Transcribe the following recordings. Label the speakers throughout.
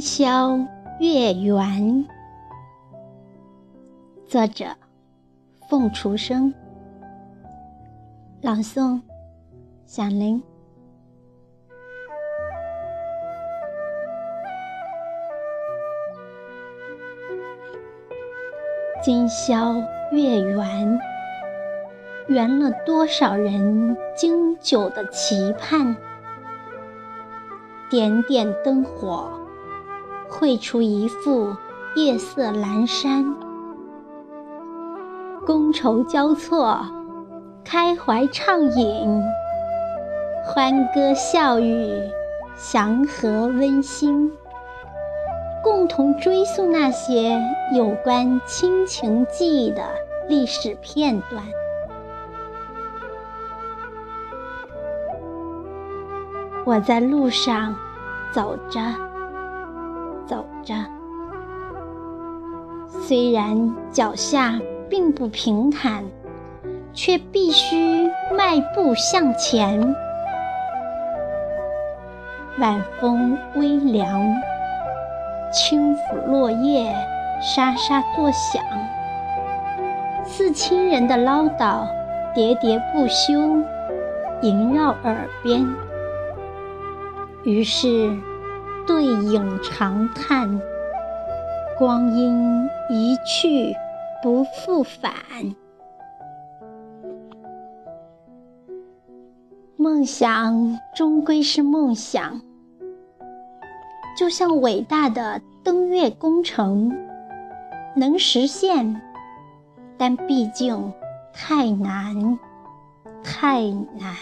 Speaker 1: 今宵月圆。作者：凤雏生。朗诵：响铃。今宵月圆，圆了多少人经久的期盼。点点灯火，绘出一幅夜色阑珊。觥筹交错，开怀畅饮，欢歌笑语，祥和温馨。共同追溯那些有关亲情记忆的历史片段。我在路上走着，走着，虽然脚下并不平坦，却必须迈步向前。晚风微凉，轻拂落叶，沙沙作响，似亲人的唠叨，喋喋不休，萦绕耳边。于是，对影长叹，光阴一去不复返。梦想终归是梦想，就像伟大的登月工程，能实现，但毕竟太难，太难。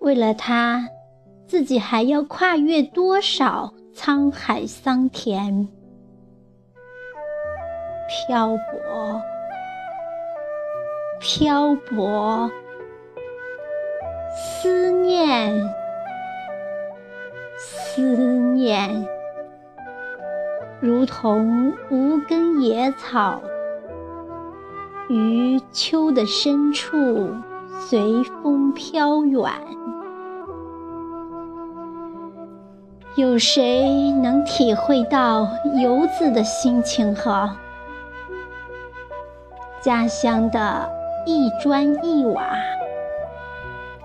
Speaker 1: 为了他，自己还要跨越多少沧海桑田？漂泊，漂泊，思念，思念，如同无根野草，于秋的深处随风飘远。有谁能体会到游子的心情？呵，家乡的一砖一瓦、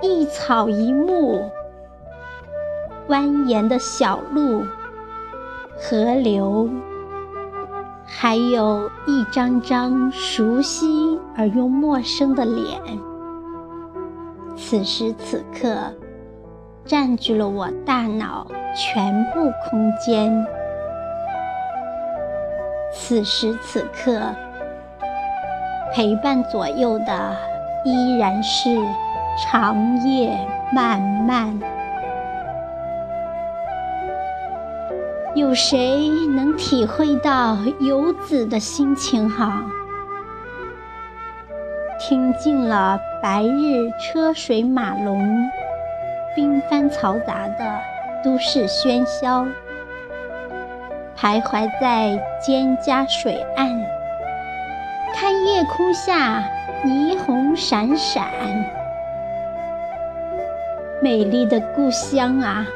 Speaker 1: 一草一木、蜿蜒的小路、河流，还有一张张熟悉而又陌生的脸，此时此刻占据了我大脑。全部空间，此时此刻陪伴左右的依然是长夜漫漫。有谁能体会到游子的心情？哈，听尽了白日车水马龙、兵帆嘈杂的。都市喧嚣，徘徊在蒹葭水岸，看夜空下霓虹闪闪。美丽的故乡啊，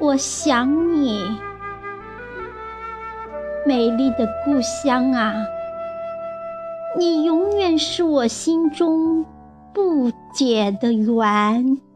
Speaker 1: 我想你。美丽的故乡啊，你永远是我心中不解的缘。